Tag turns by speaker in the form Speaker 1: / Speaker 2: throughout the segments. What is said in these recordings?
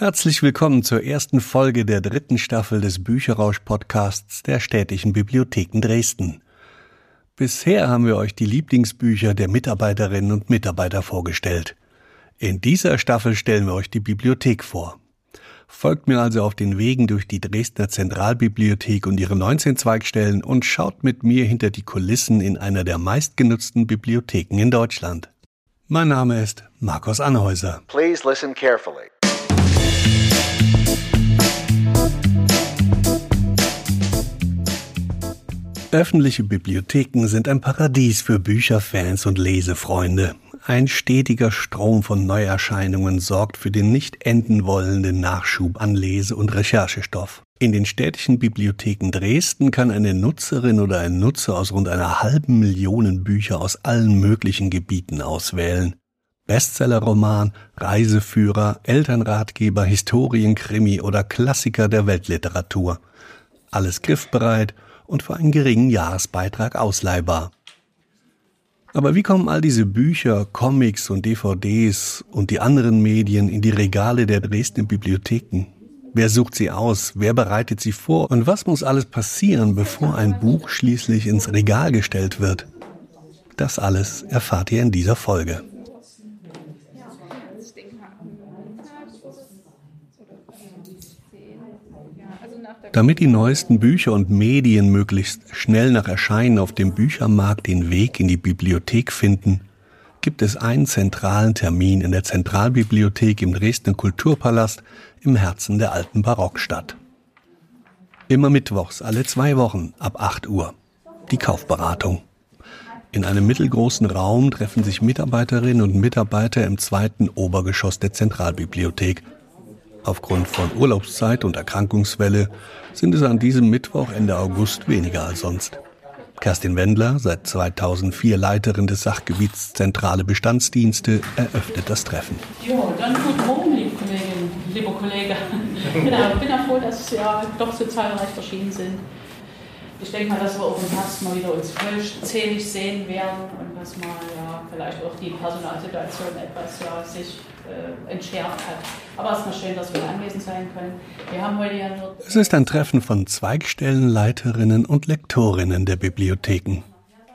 Speaker 1: Herzlich willkommen zur ersten Folge der dritten Staffel des Bücherrausch-Podcasts der städtischen Bibliotheken Dresden. Bisher haben wir euch die Lieblingsbücher der Mitarbeiterinnen und Mitarbeiter vorgestellt. In dieser Staffel stellen wir euch die Bibliothek vor. Folgt mir also auf den Wegen durch die Dresdner Zentralbibliothek und ihre 19 Zweigstellen und schaut mit mir hinter die Kulissen in einer der meistgenutzten Bibliotheken in Deutschland. Mein Name ist Markus Anhäuser. Please listen carefully. Öffentliche Bibliotheken sind ein Paradies für Bücherfans und Lesefreunde. Ein stetiger Strom von Neuerscheinungen sorgt für den nicht enden wollenden Nachschub an Lese- und Recherchestoff. In den städtischen Bibliotheken Dresden kann eine Nutzerin oder ein Nutzer aus rund einer halben Million Bücher aus allen möglichen Gebieten auswählen. Bestsellerroman, Reiseführer, Elternratgeber, Historienkrimi oder Klassiker der Weltliteratur. Alles griffbereit und für einen geringen Jahresbeitrag ausleihbar. Aber wie kommen all diese Bücher, Comics und DVDs und die anderen Medien in die Regale der Dresdner Bibliotheken? Wer sucht sie aus? Wer bereitet sie vor? Und was muss alles passieren, bevor ein Buch schließlich ins Regal gestellt wird? Das alles erfahrt ihr in dieser Folge. Damit die neuesten Bücher und Medien möglichst schnell nach Erscheinen auf dem Büchermarkt den Weg in die Bibliothek finden, gibt es einen zentralen Termin in der Zentralbibliothek im Dresdner Kulturpalast im Herzen der alten Barockstadt. Immer mittwochs, alle zwei Wochen, ab 8 Uhr. Die Kaufberatung. In einem mittelgroßen Raum treffen sich Mitarbeiterinnen und Mitarbeiter im zweiten Obergeschoss der Zentralbibliothek – Aufgrund von Urlaubszeit und Erkrankungswelle sind es an diesem Mittwoch Ende August weniger als sonst. Kerstin Wendler, seit 2004 Leiterin des Sachgebiets Zentrale Bestandsdienste, eröffnet das Treffen.
Speaker 2: Jo, dann guten Morgen, liebe Kolleginnen, liebe Kollegen. genau, ich bin ja froh, dass ja doch so zahlreich verschieden sind. Ich denke mal, dass wir auch im Herbst mal wieder uns vollzählig sehen werden und dass mal ja vielleicht auch die Personalsituation etwas ja, sich äh, entschärft hat. Aber es ist mal schön, dass wir anwesend sein können. Wir haben heute ja nur.
Speaker 1: Es ist ein Treffen von Zweigstellenleiterinnen und Lektorinnen der Bibliotheken.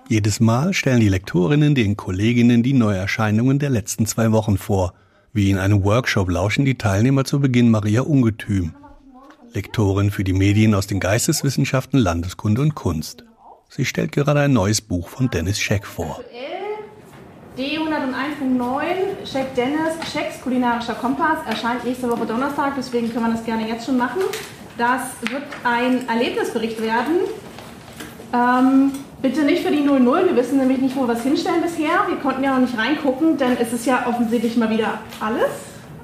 Speaker 1: Jedes Mal stellen die Lektorinnen den Kolleginnen die Neuerscheinungen der letzten zwei Wochen vor. Wie in einem Workshop lauschen die Teilnehmer zu Beginn Maria Ungetüm, Lektorin für die Medien aus den Geisteswissenschaften, Landeskunde und Kunst. Sie stellt gerade ein neues Buch von Dennis Scheck vor.
Speaker 3: D101.9, Scheck Dennis, Schecks kulinarischer Kompass, erscheint nächste Woche Donnerstag, deswegen können wir das gerne jetzt schon machen. Das wird ein Erlebnisbericht werden. Ähm, bitte nicht für die 00, wir wissen nämlich nicht, wo wir es hinstellen bisher. Wir konnten ja noch nicht reingucken, denn es ist ja offensichtlich mal wieder alles.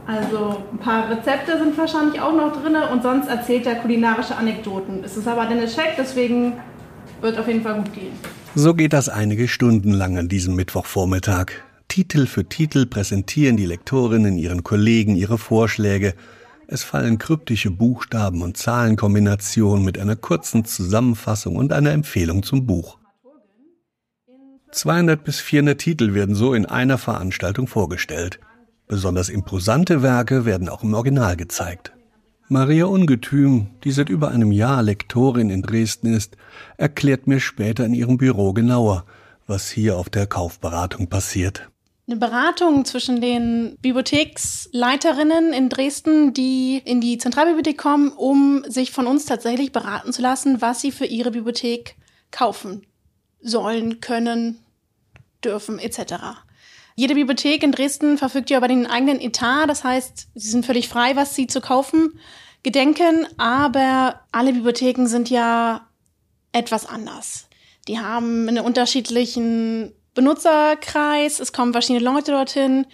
Speaker 3: Also ein paar Rezepte sind wahrscheinlich auch noch drin und sonst erzählt er kulinarische Anekdoten. Es ist aber Dennis Scheck, deswegen wird auf jeden Fall gut gehen.
Speaker 1: So geht das einige Stunden lang an diesem Mittwochvormittag. Titel für Titel präsentieren die Lektorinnen ihren Kollegen ihre Vorschläge. Es fallen kryptische Buchstaben und Zahlenkombinationen mit einer kurzen Zusammenfassung und einer Empfehlung zum Buch. 200 bis 400 Titel werden so in einer Veranstaltung vorgestellt. Besonders imposante Werke werden auch im Original gezeigt. Maria Ungetüm, die seit über einem Jahr Lektorin in Dresden ist, erklärt mir später in ihrem Büro genauer, was hier auf der Kaufberatung passiert.
Speaker 3: Eine Beratung zwischen den Bibliotheksleiterinnen in Dresden, die in die Zentralbibliothek kommen, um sich von uns tatsächlich beraten zu lassen, was sie für ihre Bibliothek kaufen sollen, können, dürfen etc. Jede Bibliothek in Dresden verfügt ja über den eigenen Etat. Das heißt, sie sind völlig frei, was sie zu kaufen gedenken. Aber alle Bibliotheken sind ja etwas anders. Die haben einen unterschiedlichen Benutzerkreis. Es kommen verschiedene Leute dorthin.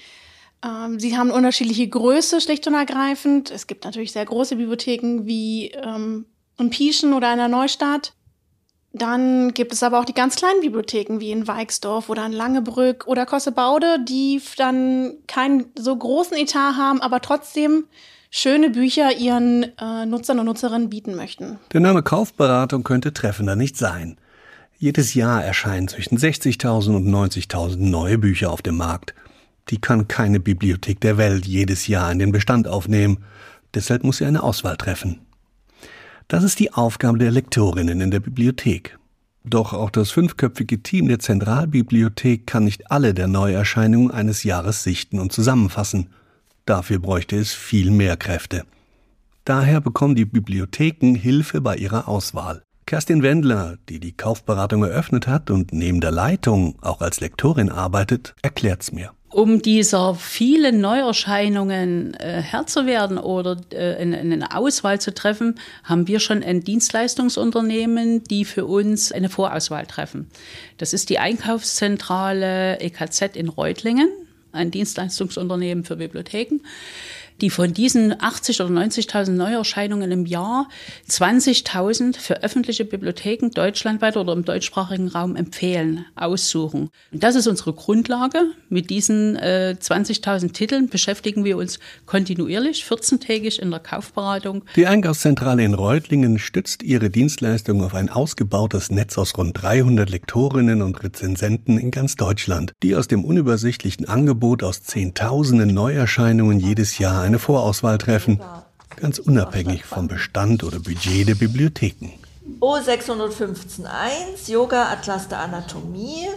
Speaker 3: Ähm, sie haben unterschiedliche Größe, schlicht und ergreifend. Es gibt natürlich sehr große Bibliotheken wie ähm, in Pieschen oder in der Neustadt. Dann gibt es aber auch die ganz kleinen Bibliotheken wie in Weixdorf oder in Langebrück oder Kossebaude, die dann keinen so großen Etat haben, aber trotzdem schöne Bücher ihren äh, Nutzern und Nutzerinnen bieten möchten.
Speaker 1: Der Name Kaufberatung könnte treffender nicht sein. Jedes Jahr erscheinen zwischen 60.000 und 90.000 neue Bücher auf dem Markt. Die kann keine Bibliothek der Welt jedes Jahr in den Bestand aufnehmen. Deshalb muss sie eine Auswahl treffen. Das ist die Aufgabe der Lektorinnen in der Bibliothek. Doch auch das fünfköpfige Team der Zentralbibliothek kann nicht alle der Neuerscheinungen eines Jahres sichten und zusammenfassen. Dafür bräuchte es viel mehr Kräfte. Daher bekommen die Bibliotheken Hilfe bei ihrer Auswahl. Kerstin Wendler, die die Kaufberatung eröffnet hat und neben der Leitung auch als Lektorin arbeitet, erklärt's mir.
Speaker 2: Um dieser vielen Neuerscheinungen äh, Herr zu werden oder äh, eine, eine Auswahl zu treffen, haben wir schon ein Dienstleistungsunternehmen, die für uns eine Vorauswahl treffen. Das ist die Einkaufszentrale EKZ in Reutlingen, ein Dienstleistungsunternehmen für Bibliotheken die von diesen 80 oder 90.000 Neuerscheinungen im Jahr 20.000 für öffentliche Bibliotheken deutschlandweit oder im deutschsprachigen Raum empfehlen, aussuchen. Und das ist unsere Grundlage. Mit diesen äh, 20.000 Titeln beschäftigen wir uns kontinuierlich, 14-tägig in der Kaufberatung.
Speaker 1: Die Einkaufszentrale in Reutlingen stützt ihre Dienstleistung auf ein ausgebautes Netz aus rund 300 Lektorinnen und Rezensenten in ganz Deutschland, die aus dem unübersichtlichen Angebot aus Zehntausenden Neuerscheinungen jedes Jahr eine Vorauswahl treffen, ganz unabhängig vom Bestand oder Budget der Bibliotheken.
Speaker 4: O615.1 Yoga Atlas der Anatomie.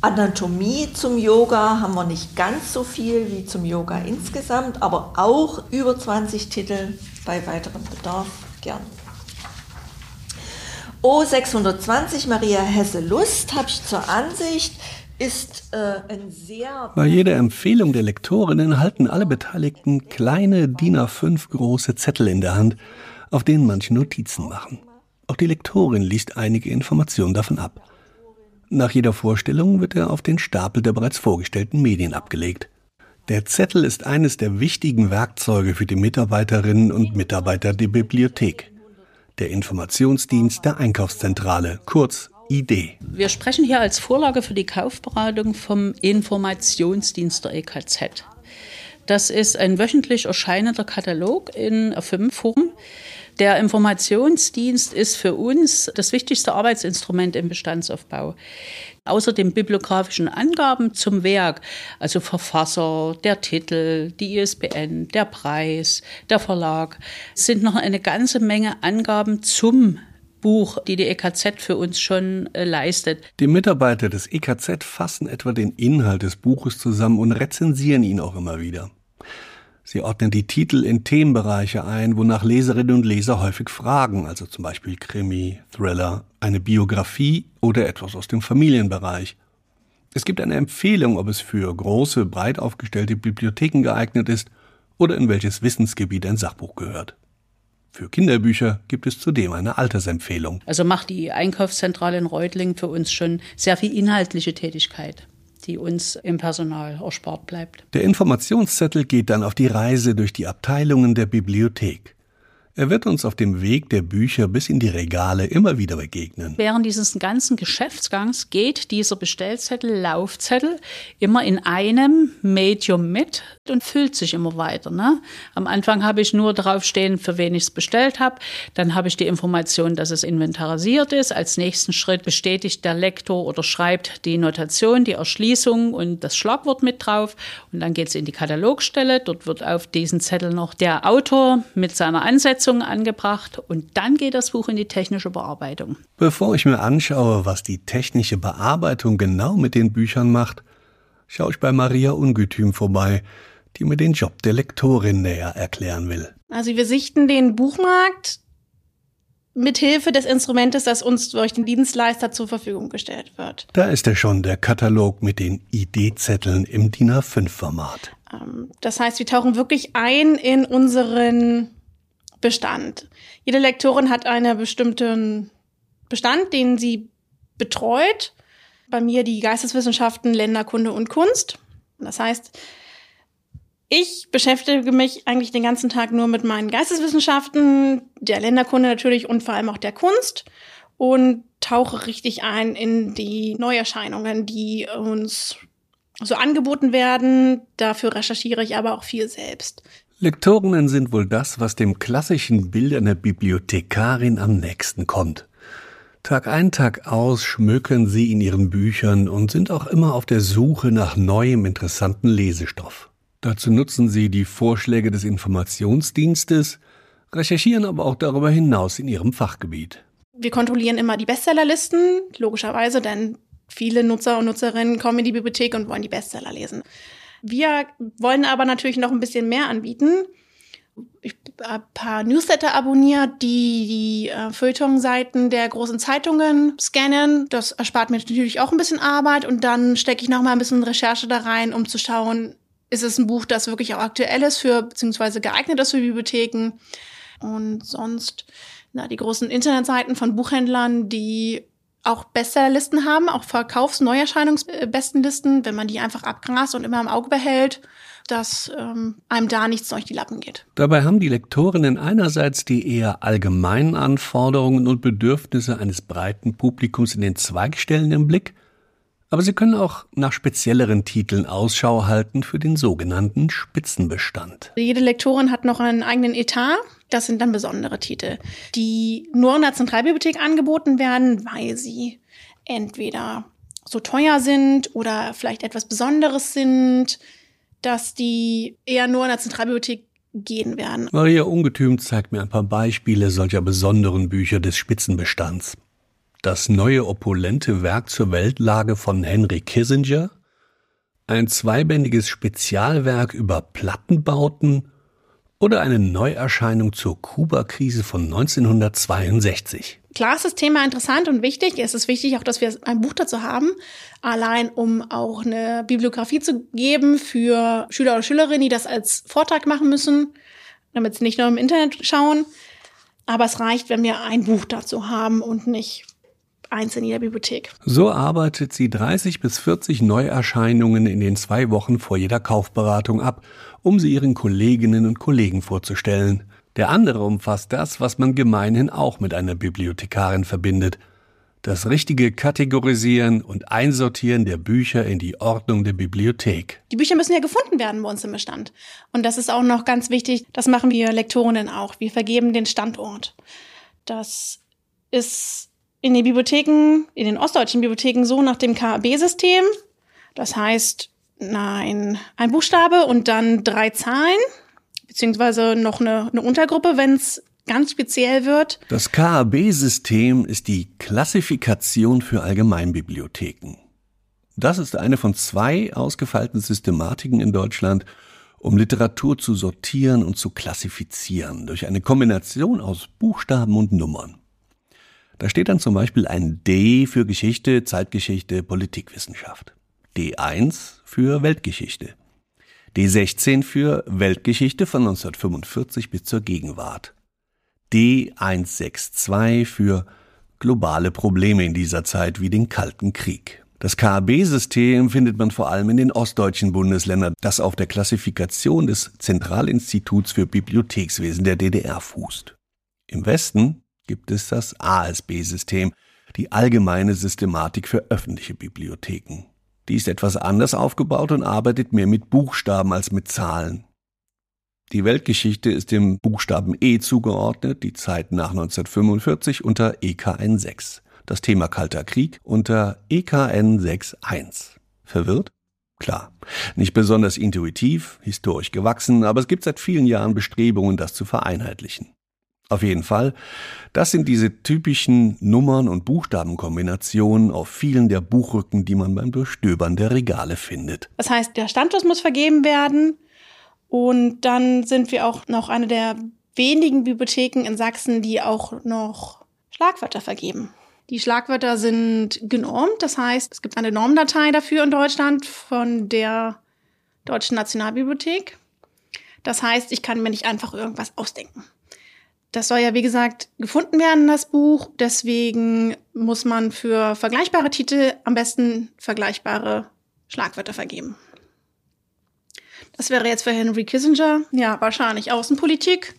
Speaker 4: Anatomie zum Yoga haben wir nicht ganz so viel wie zum Yoga insgesamt, aber auch über 20 Titel bei weiterem Bedarf gern. O620 Maria Hesse Lust habe ich zur Ansicht, ist äh, ein sehr.
Speaker 1: Bei jeder Empfehlung der Lektorinnen halten alle Beteiligten kleine DIN A5 große Zettel in der Hand, auf denen manche Notizen machen. Auch die Lektorin liest einige Informationen davon ab. Nach jeder Vorstellung wird er auf den Stapel der bereits vorgestellten Medien abgelegt. Der Zettel ist eines der wichtigen Werkzeuge für die Mitarbeiterinnen und Mitarbeiter der Bibliothek. Der Informationsdienst der Einkaufszentrale, kurz Idee.
Speaker 2: Wir sprechen hier als Vorlage für die Kaufberatung vom Informationsdienst der EKZ. Das ist ein wöchentlich erscheinender Katalog in fünf Formen. Der Informationsdienst ist für uns das wichtigste Arbeitsinstrument im Bestandsaufbau. Außer den bibliografischen Angaben zum Werk, also Verfasser, der Titel, die ISBN, der Preis, der Verlag, sind noch eine ganze Menge Angaben zum Buch, die die EKZ für uns schon äh, leistet.
Speaker 1: Die Mitarbeiter des EKZ fassen etwa den Inhalt des Buches zusammen und rezensieren ihn auch immer wieder. Sie ordnen die Titel in Themenbereiche ein, wonach Leserinnen und Leser häufig fragen, also zum Beispiel Krimi, Thriller, eine Biografie oder etwas aus dem Familienbereich. Es gibt eine Empfehlung, ob es für große, breit aufgestellte Bibliotheken geeignet ist oder in welches Wissensgebiet ein Sachbuch gehört. Für Kinderbücher gibt es zudem eine Altersempfehlung.
Speaker 2: Also macht die Einkaufszentrale in Reutling für uns schon sehr viel inhaltliche Tätigkeit die uns im Personal erspart bleibt.
Speaker 1: Der Informationszettel geht dann auf die Reise durch die Abteilungen der Bibliothek. Er wird uns auf dem Weg der Bücher bis in die Regale immer wieder begegnen.
Speaker 2: Während dieses ganzen Geschäftsgangs geht dieser Bestellzettel, Laufzettel immer in einem Medium mit und füllt sich immer weiter. Ne? Am Anfang habe ich nur draufstehen, für wen ich es bestellt habe. Dann habe ich die Information, dass es inventarisiert ist. Als nächsten Schritt bestätigt der Lektor oder schreibt die Notation, die Erschließung und das Schlagwort mit drauf. Und dann geht es in die Katalogstelle. Dort wird auf diesen Zettel noch der Autor mit seiner Ansetzung Umsetzung angebracht und dann geht das Buch in die technische Bearbeitung.
Speaker 1: Bevor ich mir anschaue, was die technische Bearbeitung genau mit den Büchern macht, schaue ich bei Maria Ungetüm vorbei, die mir den Job der Lektorin näher erklären will.
Speaker 3: Also wir sichten den Buchmarkt mithilfe des Instrumentes, das uns durch den Dienstleister zur Verfügung gestellt wird.
Speaker 1: Da ist er schon, der Katalog mit den ID-Zetteln im DIN A5-Format.
Speaker 3: Ähm, das heißt, wir tauchen wirklich ein in unseren Bestand. Jede Lektorin hat einen bestimmten Bestand, den sie betreut. Bei mir die Geisteswissenschaften, Länderkunde und Kunst. Das heißt, ich beschäftige mich eigentlich den ganzen Tag nur mit meinen Geisteswissenschaften, der Länderkunde natürlich und vor allem auch der Kunst und tauche richtig ein in die Neuerscheinungen, die uns so angeboten werden. Dafür recherchiere ich aber auch viel selbst.
Speaker 1: Lektorinnen sind wohl das, was dem klassischen Bild einer Bibliothekarin am nächsten kommt. Tag ein, Tag aus schmökern sie in ihren Büchern und sind auch immer auf der Suche nach neuem interessanten Lesestoff. Dazu nutzen sie die Vorschläge des Informationsdienstes, recherchieren aber auch darüber hinaus in ihrem Fachgebiet.
Speaker 3: Wir kontrollieren immer die Bestsellerlisten, logischerweise, denn viele Nutzer und Nutzerinnen kommen in die Bibliothek und wollen die Bestseller lesen. Wir wollen aber natürlich noch ein bisschen mehr anbieten. Ich habe ein paar Newsletter abonniert, die die äh, Feuilleton-Seiten der großen Zeitungen scannen. Das erspart mir natürlich auch ein bisschen Arbeit und dann stecke ich noch mal ein bisschen Recherche da rein, um zu schauen, ist es ein Buch, das wirklich auch aktuell ist für beziehungsweise geeignet ist für Bibliotheken. Und sonst na, die großen Internetseiten von Buchhändlern, die auch Bestsellerlisten haben, auch Verkaufs-Neuerscheinungsbestenlisten, wenn man die einfach abgrast und immer im Auge behält, dass ähm, einem da nichts durch die Lappen geht.
Speaker 1: Dabei haben die Lektorinnen einerseits die eher allgemeinen Anforderungen und Bedürfnisse eines breiten Publikums in den Zweigstellen im Blick, aber sie können auch nach spezielleren Titeln Ausschau halten für den sogenannten Spitzenbestand.
Speaker 3: Jede Lektorin hat noch einen eigenen Etat das sind dann besondere Titel, die nur in der Zentralbibliothek angeboten werden, weil sie entweder so teuer sind oder vielleicht etwas Besonderes sind, dass die eher nur in der Zentralbibliothek gehen werden.
Speaker 1: Maria Ungetüm zeigt mir ein paar Beispiele solcher besonderen Bücher des Spitzenbestands. Das neue opulente Werk zur Weltlage von Henry Kissinger, ein zweibändiges Spezialwerk über Plattenbauten oder eine Neuerscheinung zur Kuba-Krise von 1962.
Speaker 3: Klar ist das Thema interessant und wichtig. Es ist wichtig auch, dass wir ein Buch dazu haben, allein um auch eine Bibliografie zu geben für Schüler oder Schülerinnen, die das als Vortrag machen müssen, damit sie nicht nur im Internet schauen. Aber es reicht, wenn wir ein Buch dazu haben und nicht eins in jeder Bibliothek.
Speaker 1: So arbeitet sie 30 bis 40 Neuerscheinungen in den zwei Wochen vor jeder Kaufberatung ab, um sie ihren Kolleginnen und Kollegen vorzustellen. Der andere umfasst das, was man gemeinhin auch mit einer Bibliothekarin verbindet. Das richtige Kategorisieren und Einsortieren der Bücher in die Ordnung der Bibliothek.
Speaker 3: Die Bücher müssen ja gefunden werden bei uns im Bestand. Und das ist auch noch ganz wichtig. Das machen wir Lektorinnen auch. Wir vergeben den Standort. Das ist in den Bibliotheken, in den ostdeutschen Bibliotheken so nach dem KAB-System. Das heißt, nein, ein Buchstabe und dann drei Zahlen, beziehungsweise noch eine, eine Untergruppe, wenn es ganz speziell wird.
Speaker 1: Das KAB-System ist die Klassifikation für Allgemeinbibliotheken. Das ist eine von zwei ausgefeilten Systematiken in Deutschland, um Literatur zu sortieren und zu klassifizieren durch eine Kombination aus Buchstaben und Nummern. Da steht dann zum Beispiel ein D für Geschichte, Zeitgeschichte, Politikwissenschaft. D1 für Weltgeschichte. D16 für Weltgeschichte von 1945 bis zur Gegenwart. D162 für globale Probleme in dieser Zeit wie den Kalten Krieg. Das KAB-System findet man vor allem in den ostdeutschen Bundesländern, das auf der Klassifikation des Zentralinstituts für Bibliothekswesen der DDR fußt. Im Westen gibt es das ASB-System, die allgemeine Systematik für öffentliche Bibliotheken. Die ist etwas anders aufgebaut und arbeitet mehr mit Buchstaben als mit Zahlen. Die Weltgeschichte ist dem Buchstaben E zugeordnet, die Zeit nach 1945 unter EKN 6, das Thema Kalter Krieg unter EKN 6.1. Verwirrt? Klar. Nicht besonders intuitiv, historisch gewachsen, aber es gibt seit vielen Jahren Bestrebungen, das zu vereinheitlichen. Auf jeden Fall, das sind diese typischen Nummern- und Buchstabenkombinationen auf vielen der Buchrücken, die man beim Durchstöbern der Regale findet.
Speaker 3: Das heißt, der Standort muss vergeben werden und dann sind wir auch noch eine der wenigen Bibliotheken in Sachsen, die auch noch Schlagwörter vergeben. Die Schlagwörter sind genormt, das heißt, es gibt eine Normdatei dafür in Deutschland von der Deutschen Nationalbibliothek. Das heißt, ich kann mir nicht einfach irgendwas ausdenken. Das soll ja, wie gesagt, gefunden werden, das Buch. Deswegen muss man für vergleichbare Titel am besten vergleichbare Schlagwörter vergeben. Das wäre jetzt für Henry Kissinger, ja, wahrscheinlich Außenpolitik.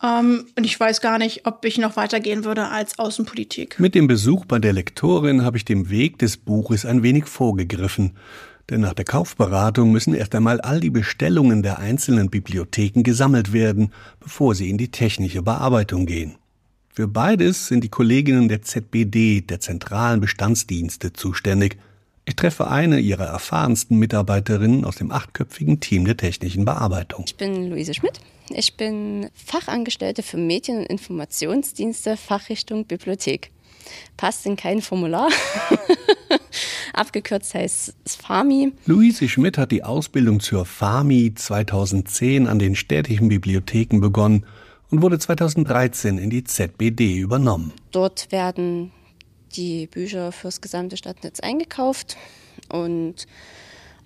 Speaker 3: Ähm, und ich weiß gar nicht, ob ich noch weitergehen würde als Außenpolitik.
Speaker 1: Mit dem Besuch bei der Lektorin habe ich dem Weg des Buches ein wenig vorgegriffen. Denn nach der Kaufberatung müssen erst einmal all die Bestellungen der einzelnen Bibliotheken gesammelt werden, bevor sie in die technische Bearbeitung gehen. Für beides sind die Kolleginnen der ZBD, der zentralen Bestandsdienste, zuständig. Ich treffe eine ihrer erfahrensten Mitarbeiterinnen aus dem achtköpfigen Team der technischen Bearbeitung.
Speaker 5: Ich bin Luise Schmidt. Ich bin Fachangestellte für Medien- und Informationsdienste, Fachrichtung Bibliothek. Passt in kein Formular. Abgekürzt heißt es FAMI.
Speaker 1: Luise Schmidt hat die Ausbildung zur FAMI 2010 an den städtischen Bibliotheken begonnen und wurde 2013 in die ZBD übernommen.
Speaker 5: Dort werden die Bücher fürs gesamte Stadtnetz eingekauft und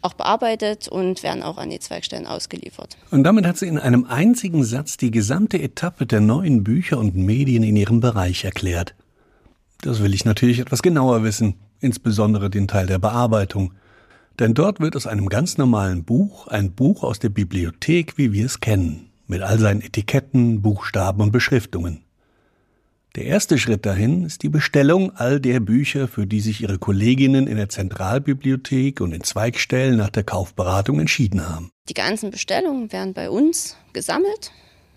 Speaker 5: auch bearbeitet und werden auch an die Zweigstellen ausgeliefert.
Speaker 1: Und damit hat sie in einem einzigen Satz die gesamte Etappe der neuen Bücher und Medien in ihrem Bereich erklärt. Das will ich natürlich etwas genauer wissen, insbesondere den Teil der Bearbeitung. Denn dort wird aus einem ganz normalen Buch ein Buch aus der Bibliothek, wie wir es kennen, mit all seinen Etiketten, Buchstaben und Beschriftungen. Der erste Schritt dahin ist die Bestellung all der Bücher, für die sich Ihre Kolleginnen in der Zentralbibliothek und in Zweigstellen nach der Kaufberatung entschieden haben.
Speaker 5: Die ganzen Bestellungen werden bei uns gesammelt,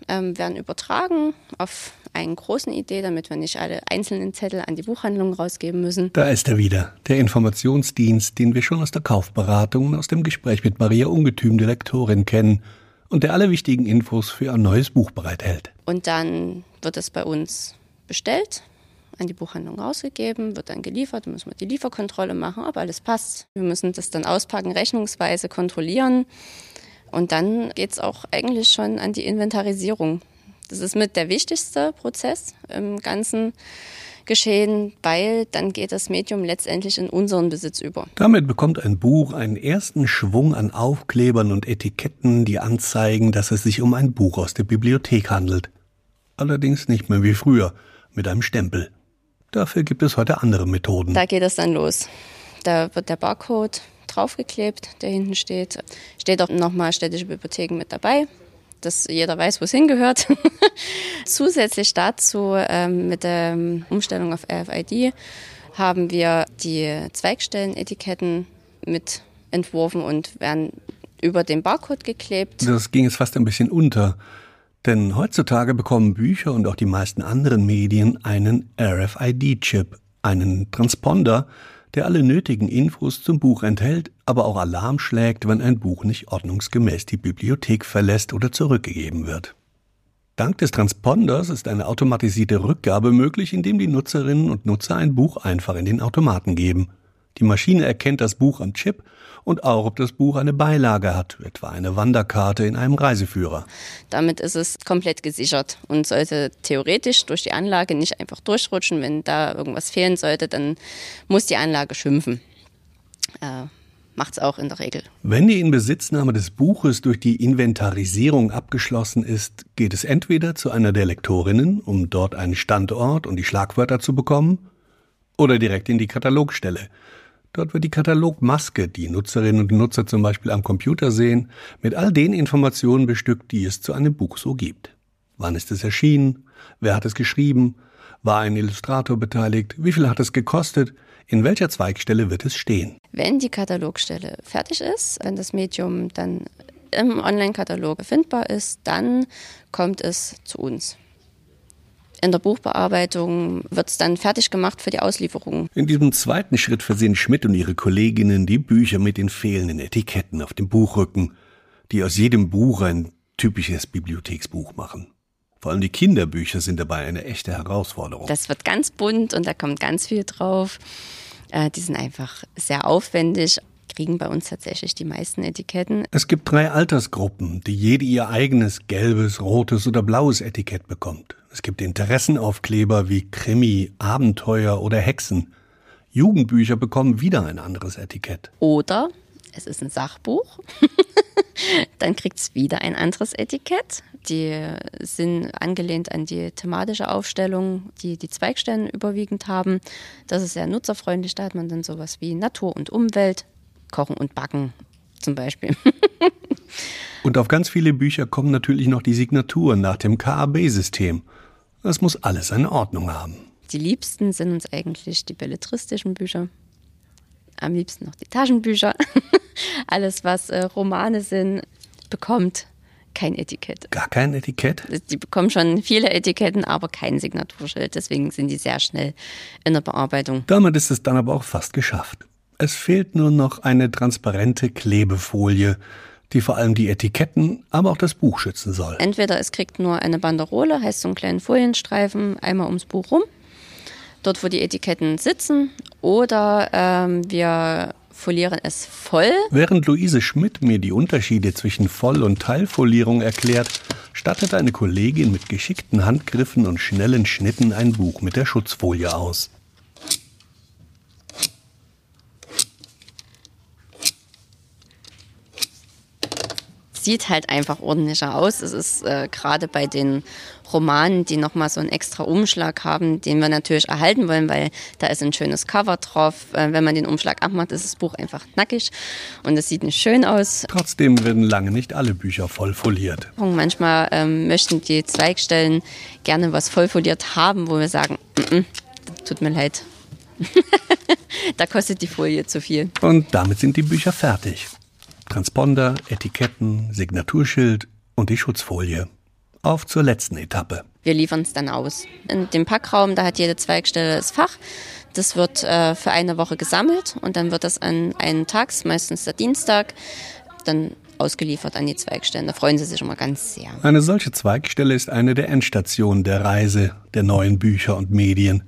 Speaker 5: ähm, werden übertragen auf einen großen Idee, damit wir nicht alle einzelnen Zettel an die Buchhandlung rausgeben müssen.
Speaker 1: Da ist er wieder, der Informationsdienst, den wir schon aus der Kaufberatung und aus dem Gespräch mit Maria Ungetüm, der Lektorin, kennen und der alle wichtigen Infos für ein neues Buch bereithält.
Speaker 5: Und dann wird es bei uns bestellt, an die Buchhandlung rausgegeben, wird dann geliefert, dann müssen wir die Lieferkontrolle machen, ob alles passt. Wir müssen das dann auspacken, rechnungsweise kontrollieren. Und dann geht es auch eigentlich schon an die Inventarisierung. Das ist mit der wichtigste Prozess im ganzen Geschehen, weil dann geht das Medium letztendlich in unseren Besitz über.
Speaker 1: Damit bekommt ein Buch einen ersten Schwung an Aufklebern und Etiketten, die anzeigen, dass es sich um ein Buch aus der Bibliothek handelt. Allerdings nicht mehr wie früher mit einem Stempel. Dafür gibt es heute andere Methoden.
Speaker 5: Da geht es dann los. Da wird der Barcode draufgeklebt, der hinten steht. Steht auch nochmal städtische Bibliotheken mit dabei, dass jeder weiß, wo es hingehört. Zusätzlich dazu ähm, mit der Umstellung auf RFID haben wir die Zweigstellenetiketten mit entworfen und werden über den Barcode geklebt.
Speaker 1: Das ging jetzt fast ein bisschen unter. Denn heutzutage bekommen Bücher und auch die meisten anderen Medien einen RFID-Chip, einen Transponder, der alle nötigen Infos zum Buch enthält, aber auch Alarm schlägt, wenn ein Buch nicht ordnungsgemäß die Bibliothek verlässt oder zurückgegeben wird. Dank des Transponders ist eine automatisierte Rückgabe möglich, indem die Nutzerinnen und Nutzer ein Buch einfach in den Automaten geben. Die Maschine erkennt das Buch am Chip und auch, ob das Buch eine Beilage hat, etwa eine Wanderkarte in einem Reiseführer.
Speaker 5: Damit ist es komplett gesichert und sollte theoretisch durch die Anlage nicht einfach durchrutschen. Wenn da irgendwas fehlen sollte, dann muss die Anlage schimpfen. Äh, Macht es auch in der Regel.
Speaker 1: Wenn die Inbesitznahme des Buches durch die Inventarisierung abgeschlossen ist, geht es entweder zu einer der Lektorinnen, um dort einen Standort und die Schlagwörter zu bekommen, oder direkt in die Katalogstelle, Dort wird die Katalogmaske, die Nutzerinnen und Nutzer zum Beispiel am Computer sehen, mit all den Informationen bestückt, die es zu einem Buch so gibt. Wann ist es erschienen? Wer hat es geschrieben? War ein Illustrator beteiligt? Wie viel hat es gekostet? In welcher Zweigstelle wird es stehen?
Speaker 5: Wenn die Katalogstelle fertig ist, wenn das Medium dann im Online-Katalog findbar ist, dann kommt es zu uns. In der Buchbearbeitung wird es dann fertig gemacht für die Auslieferung.
Speaker 1: In diesem zweiten Schritt versehen Schmidt und ihre Kolleginnen die Bücher mit den fehlenden Etiketten auf dem Buchrücken, die aus jedem Buch ein typisches Bibliotheksbuch machen. Vor allem die Kinderbücher sind dabei eine echte Herausforderung.
Speaker 5: Das wird ganz bunt und da kommt ganz viel drauf. Äh, die sind einfach sehr aufwendig kriegen bei uns tatsächlich die meisten Etiketten.
Speaker 1: Es gibt drei Altersgruppen, die jede ihr eigenes gelbes, rotes oder blaues Etikett bekommt. Es gibt Interessenaufkleber wie Krimi, Abenteuer oder Hexen. Jugendbücher bekommen wieder ein anderes Etikett.
Speaker 5: Oder es ist ein Sachbuch. Dann kriegt es wieder ein anderes Etikett. Die sind angelehnt an die thematische Aufstellung, die die Zweigstellen überwiegend haben. Das ist sehr nutzerfreundlich. Da hat man dann sowas wie Natur und Umwelt, Kochen und Backen zum Beispiel.
Speaker 1: und auf ganz viele Bücher kommen natürlich noch die Signaturen nach dem KAB-System. Das muss alles eine Ordnung haben.
Speaker 5: Die liebsten sind uns eigentlich die belletristischen Bücher. Am liebsten noch die Taschenbücher. alles, was äh, Romane sind, bekommt kein Etikett.
Speaker 1: Gar kein Etikett?
Speaker 5: Die bekommen schon viele Etiketten, aber kein Signaturschild. Deswegen sind die sehr schnell in der Bearbeitung.
Speaker 1: Damit ist es dann aber auch fast geschafft. Es fehlt nur noch eine transparente Klebefolie, die vor allem die Etiketten, aber auch das Buch schützen soll.
Speaker 5: Entweder es kriegt nur eine Banderole, heißt so einen kleinen Folienstreifen, einmal ums Buch rum, dort wo die Etiketten sitzen, oder ähm, wir folieren es voll.
Speaker 1: Während Luise Schmidt mir die Unterschiede zwischen Voll- und Teilfolierung erklärt, stattet eine Kollegin mit geschickten Handgriffen und schnellen Schnitten ein Buch mit der Schutzfolie aus.
Speaker 5: Sieht halt einfach ordentlicher aus. Es ist äh, gerade bei den Romanen, die nochmal so einen extra Umschlag haben, den wir natürlich erhalten wollen, weil da ist ein schönes Cover drauf. Äh, wenn man den Umschlag abmacht, ist das Buch einfach nackig und es sieht nicht schön aus.
Speaker 1: Trotzdem werden lange nicht alle Bücher voll foliert.
Speaker 5: Manchmal ähm, möchten die Zweigstellen gerne was voll foliert haben, wo wir sagen, mm -mm, tut mir leid. da kostet die Folie zu viel.
Speaker 1: Und damit sind die Bücher fertig. Transponder, Etiketten, Signaturschild und die Schutzfolie. Auf zur letzten Etappe.
Speaker 5: Wir liefern es dann aus. In dem Packraum, da hat jede Zweigstelle das Fach. Das wird äh, für eine Woche gesammelt und dann wird das an einen Tag, meistens der Dienstag, dann ausgeliefert an die Zweigstellen. Da freuen sie sich immer ganz sehr.
Speaker 1: Eine solche Zweigstelle ist eine der Endstationen der Reise der neuen Bücher und Medien.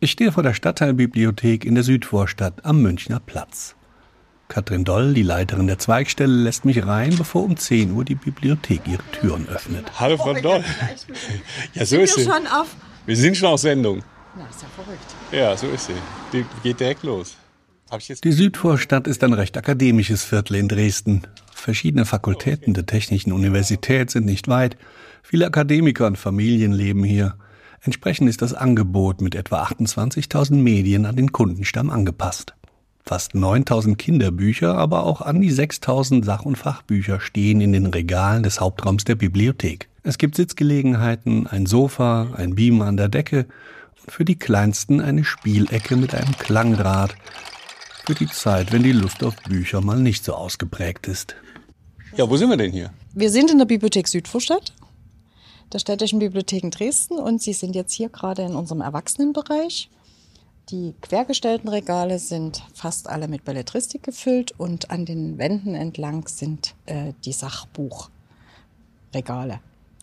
Speaker 1: Ich stehe vor der Stadtteilbibliothek in der Südvorstadt am Münchner Platz. Katrin Doll, die Leiterin der Zweigstelle, lässt mich rein, bevor um 10 Uhr die Bibliothek ihre Türen öffnet.
Speaker 6: Hallo Frau Doll. Ja, so ist sie.
Speaker 4: schon auf
Speaker 6: Wir sind schon auf Sendung.
Speaker 4: Na, ist ja verrückt.
Speaker 6: Ja, so ist sie. Die geht direkt los.
Speaker 1: Die Südvorstadt ist ein recht akademisches Viertel in Dresden. Verschiedene Fakultäten der Technischen Universität sind nicht weit. Viele Akademiker und Familien leben hier. Entsprechend ist das Angebot mit etwa 28.000 Medien an den Kundenstamm angepasst. Fast 9000 Kinderbücher, aber auch an die 6000 Sach- und Fachbücher stehen in den Regalen des Hauptraums der Bibliothek. Es gibt Sitzgelegenheiten, ein Sofa, ein Beamer an der Decke und für die Kleinsten eine Spielecke mit einem Klangrad. Für die Zeit, wenn die Lust auf Bücher mal nicht so ausgeprägt ist.
Speaker 6: Ja, wo sind wir denn hier?
Speaker 7: Wir sind in der Bibliothek Südvorstadt, der Städtischen Bibliothek in Dresden und Sie sind jetzt hier gerade in unserem Erwachsenenbereich. Die quergestellten Regale sind fast alle mit Belletristik gefüllt und an den Wänden entlang sind äh, die Sachbuchregale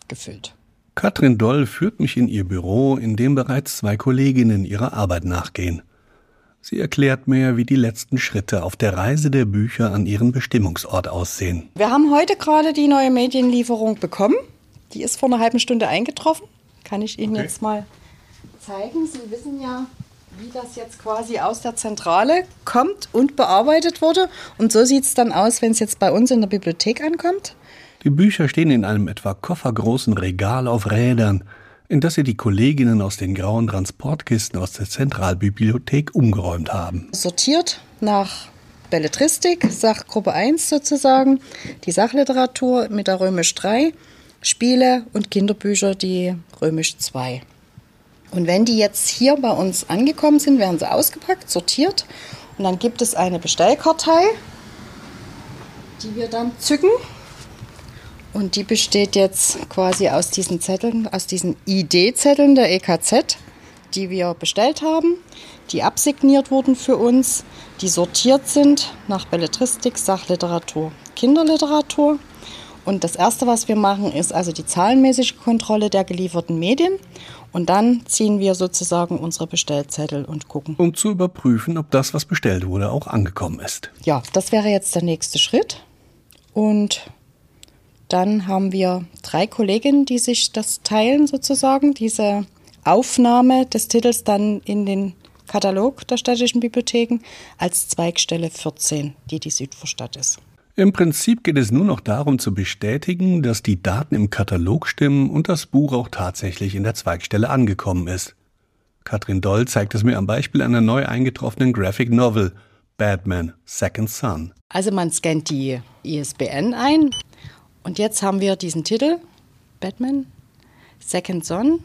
Speaker 7: gefüllt.
Speaker 1: Katrin Doll führt mich in ihr Büro, in dem bereits zwei Kolleginnen ihrer Arbeit nachgehen. Sie erklärt mir, wie die letzten Schritte auf der Reise der Bücher an ihren Bestimmungsort aussehen.
Speaker 7: Wir haben heute gerade die neue Medienlieferung bekommen. Die ist vor einer halben Stunde eingetroffen. Kann ich Ihnen jetzt mal zeigen. Sie wissen ja, wie das jetzt quasi aus der Zentrale kommt und bearbeitet wurde. Und so sieht es dann aus, wenn es jetzt bei uns in der Bibliothek ankommt.
Speaker 1: Die Bücher stehen in einem etwa koffergroßen Regal auf Rädern, in das sie die Kolleginnen aus den grauen Transportkisten aus der Zentralbibliothek umgeräumt haben.
Speaker 7: Sortiert nach Belletristik, Sachgruppe 1 sozusagen, die Sachliteratur mit der Römisch 3, Spiele und Kinderbücher die Römisch 2. Und wenn die jetzt hier bei uns angekommen sind, werden sie ausgepackt, sortiert und dann gibt es eine Bestellkartei, die wir dann zücken. Und die besteht jetzt quasi aus diesen Zetteln, aus diesen ID-Zetteln der EKZ, die wir bestellt haben, die absigniert wurden für uns, die sortiert sind nach Belletristik, Sachliteratur, Kinderliteratur. Und das Erste, was wir machen, ist also die zahlenmäßige Kontrolle der gelieferten Medien. Und dann ziehen wir sozusagen unsere Bestellzettel und gucken.
Speaker 1: Um zu überprüfen, ob das, was bestellt wurde, auch angekommen ist.
Speaker 7: Ja, das wäre jetzt der nächste Schritt. Und dann haben wir drei Kolleginnen, die sich das teilen, sozusagen, diese Aufnahme des Titels dann in den Katalog der städtischen Bibliotheken als Zweigstelle 14, die die Südvorstadt ist.
Speaker 1: Im Prinzip geht es nur noch darum zu bestätigen, dass die Daten im Katalog stimmen und das Buch auch tatsächlich in der Zweigstelle angekommen ist. Katrin Doll zeigt es mir am Beispiel einer neu eingetroffenen Graphic Novel Batman Second Son.
Speaker 7: Also man scannt die ISBN ein und jetzt haben wir diesen Titel Batman Second Son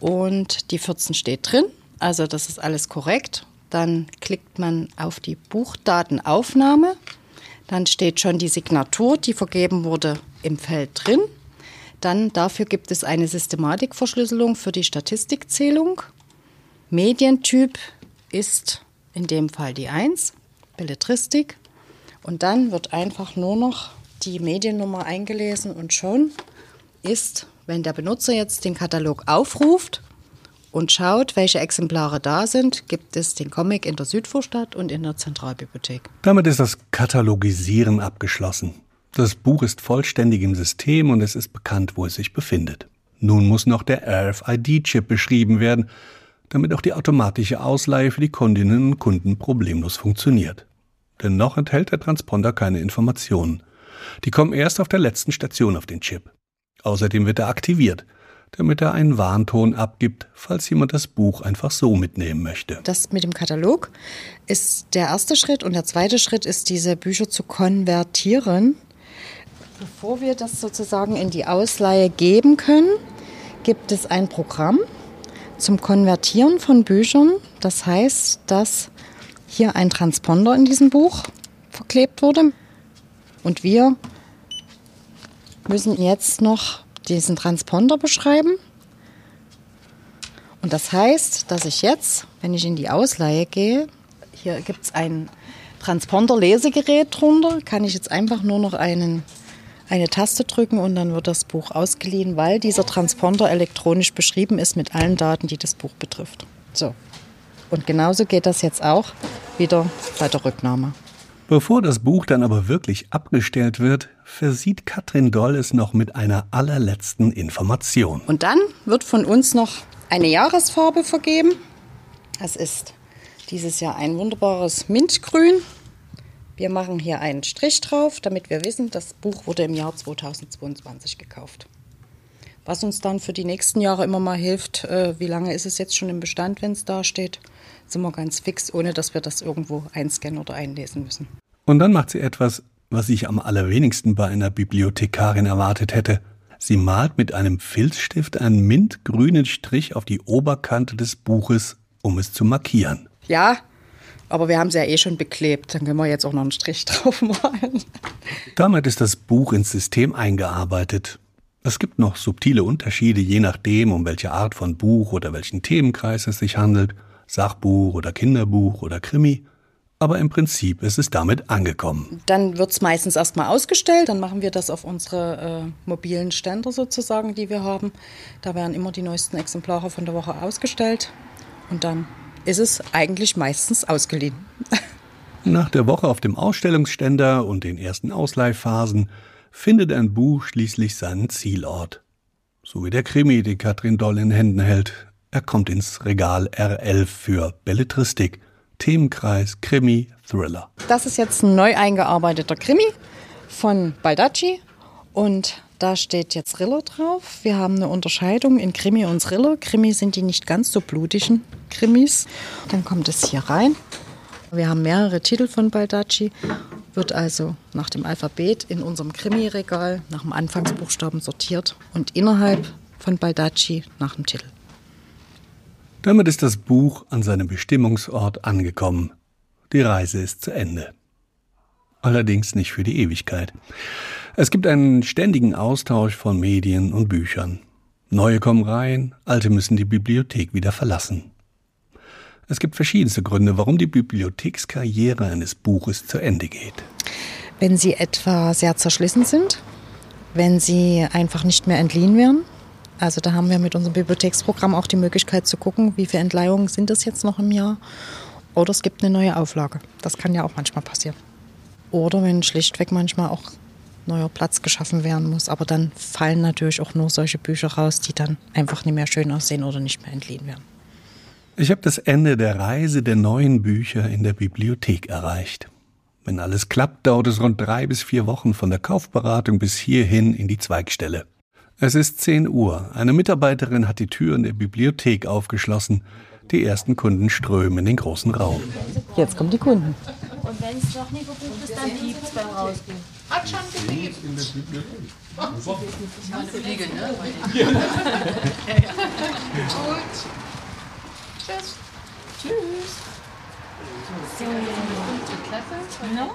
Speaker 7: und die 14 steht drin. Also das ist alles korrekt. Dann klickt man auf die Buchdatenaufnahme. Dann steht schon die Signatur, die vergeben wurde, im Feld drin. Dann dafür gibt es eine Systematikverschlüsselung für die Statistikzählung. Medientyp ist in dem Fall die 1, Belletristik. Und dann wird einfach nur noch die Mediennummer eingelesen und schon ist, wenn der Benutzer jetzt den Katalog aufruft und schaut, welche Exemplare da sind, gibt es den Comic in der Südvorstadt und in der Zentralbibliothek.
Speaker 1: Damit ist das Katalogisieren abgeschlossen. Das Buch ist vollständig im System und es ist bekannt, wo es sich befindet. Nun muss noch der RFID-Chip beschrieben werden, damit auch die automatische Ausleihe für die Kundinnen und Kunden problemlos funktioniert. Denn noch enthält der Transponder keine Informationen. Die kommen erst auf der letzten Station auf den Chip. Außerdem wird er aktiviert, damit er einen Warnton abgibt, falls jemand das Buch einfach so mitnehmen möchte.
Speaker 7: Das mit dem Katalog ist der erste Schritt und der zweite Schritt ist, diese Bücher zu konvertieren. Bevor wir das sozusagen in die Ausleihe geben können, gibt es ein Programm zum Konvertieren von Büchern. Das heißt, dass hier ein Transponder in diesem Buch verklebt wurde und wir müssen jetzt noch diesen Transponder beschreiben. Und das heißt, dass ich jetzt, wenn ich in die Ausleihe gehe, hier gibt es ein Transponder-Lesegerät drunter, kann ich jetzt einfach nur noch einen, eine Taste drücken und dann wird das Buch ausgeliehen, weil dieser Transponder elektronisch beschrieben ist mit allen Daten, die das Buch betrifft. So. Und genauso geht das jetzt auch wieder bei der Rücknahme.
Speaker 1: Bevor das Buch dann aber wirklich abgestellt wird, versieht Katrin Doll es noch mit einer allerletzten Information.
Speaker 7: Und dann wird von uns noch eine Jahresfarbe vergeben. Es ist dieses Jahr ein wunderbares Mintgrün. Wir machen hier einen Strich drauf, damit wir wissen, das Buch wurde im Jahr 2022 gekauft. Was uns dann für die nächsten Jahre immer mal hilft, äh, wie lange ist es jetzt schon im Bestand, wenn es da steht, sind wir ganz fix, ohne dass wir das irgendwo einscannen oder einlesen müssen.
Speaker 1: Und dann macht sie etwas, was ich am allerwenigsten bei einer Bibliothekarin erwartet hätte. Sie malt mit einem Filzstift einen mintgrünen Strich auf die Oberkante des Buches, um es zu markieren.
Speaker 7: Ja, aber wir haben es ja eh schon beklebt. Dann können wir jetzt auch noch einen Strich drauf malen.
Speaker 1: Damit ist das Buch ins System eingearbeitet. Es gibt noch subtile Unterschiede, je nachdem, um welche Art von Buch oder welchen Themenkreis es sich handelt. Sachbuch oder Kinderbuch oder Krimi. Aber im Prinzip ist es damit angekommen.
Speaker 7: Dann wird es meistens erstmal ausgestellt, dann machen wir das auf unsere äh, mobilen Ständer sozusagen, die wir haben. Da werden immer die neuesten Exemplare von der Woche ausgestellt und dann ist es eigentlich meistens ausgeliehen.
Speaker 1: Nach der Woche auf dem Ausstellungsständer und den ersten Ausleihphasen findet ein Buch schließlich seinen Zielort. So wie der Krimi, den Katrin Doll in Händen hält. Er kommt ins Regal R11 für Belletristik Themenkreis Krimi Thriller.
Speaker 7: Das ist jetzt ein neu eingearbeiteter Krimi von Baldacci und da steht jetzt Thriller drauf. Wir haben eine Unterscheidung in Krimi und Thriller. Krimi sind die nicht ganz so blutigen Krimis. Dann kommt es hier rein. Wir haben mehrere Titel von Baldacci, wird also nach dem Alphabet in unserem Krimi-Regal nach dem Anfangsbuchstaben sortiert und innerhalb von Baldacci nach dem Titel.
Speaker 1: Damit ist das Buch an seinem Bestimmungsort angekommen. Die Reise ist zu Ende. Allerdings nicht für die Ewigkeit. Es gibt einen ständigen Austausch von Medien und Büchern. Neue kommen rein, alte müssen die Bibliothek wieder verlassen. Es gibt verschiedenste Gründe, warum die Bibliothekskarriere eines Buches zu Ende geht.
Speaker 7: Wenn sie etwa sehr zerschlissen sind, wenn sie einfach nicht mehr entliehen werden, also da haben wir mit unserem Bibliotheksprogramm auch die Möglichkeit zu gucken, wie viele Entleihungen sind es jetzt noch im Jahr. Oder es gibt eine neue Auflage. Das kann ja auch manchmal passieren. Oder wenn schlichtweg manchmal auch neuer Platz geschaffen werden muss. Aber dann fallen natürlich auch nur solche Bücher raus, die dann einfach nicht mehr schön aussehen oder nicht mehr entliehen werden.
Speaker 1: Ich habe das Ende der Reise der neuen Bücher in der Bibliothek erreicht. Wenn alles klappt, dauert es rund drei bis vier Wochen von der Kaufberatung bis hierhin in die Zweigstelle. Es ist 10 Uhr. Eine Mitarbeiterin hat die Türen der Bibliothek aufgeschlossen. Die ersten Kunden strömen in den großen Raum.
Speaker 7: Jetzt kommen die Kunden.
Speaker 8: Und wenn es doch nicht verbucht ist, dann piept es beim Rausgehen. Hat schon gepiept.
Speaker 2: Meine Kollegin, ne?
Speaker 8: Gut. Tschüss. Tschüss. So, Klasse. No?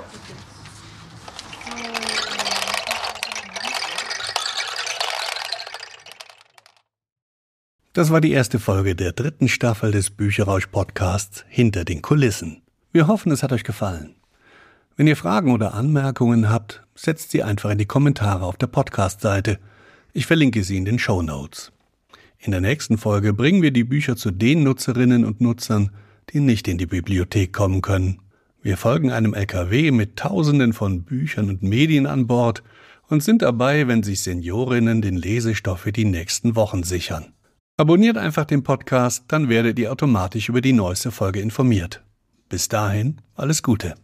Speaker 1: Das war die erste Folge der dritten Staffel des Bücherrausch Podcasts Hinter den Kulissen. Wir hoffen, es hat euch gefallen. Wenn ihr Fragen oder Anmerkungen habt, setzt sie einfach in die Kommentare auf der Podcast-Seite. Ich verlinke sie in den Show Notes. In der nächsten Folge bringen wir die Bücher zu den Nutzerinnen und Nutzern, die nicht in die Bibliothek kommen können. Wir folgen einem LKW mit Tausenden von Büchern und Medien an Bord und sind dabei, wenn sich Seniorinnen den Lesestoff für die nächsten Wochen sichern. Abonniert einfach den Podcast, dann werdet ihr automatisch über die neueste Folge informiert. Bis dahin, alles Gute.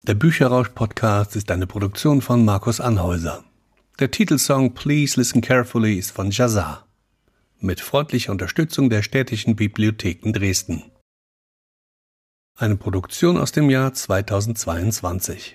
Speaker 1: Der Bücherrausch-Podcast ist eine Produktion von Markus Anhäuser. Der Titelsong Please Listen Carefully ist von Jazar. Mit freundlicher Unterstützung der städtischen Bibliotheken Dresden. Eine Produktion aus dem Jahr 2022.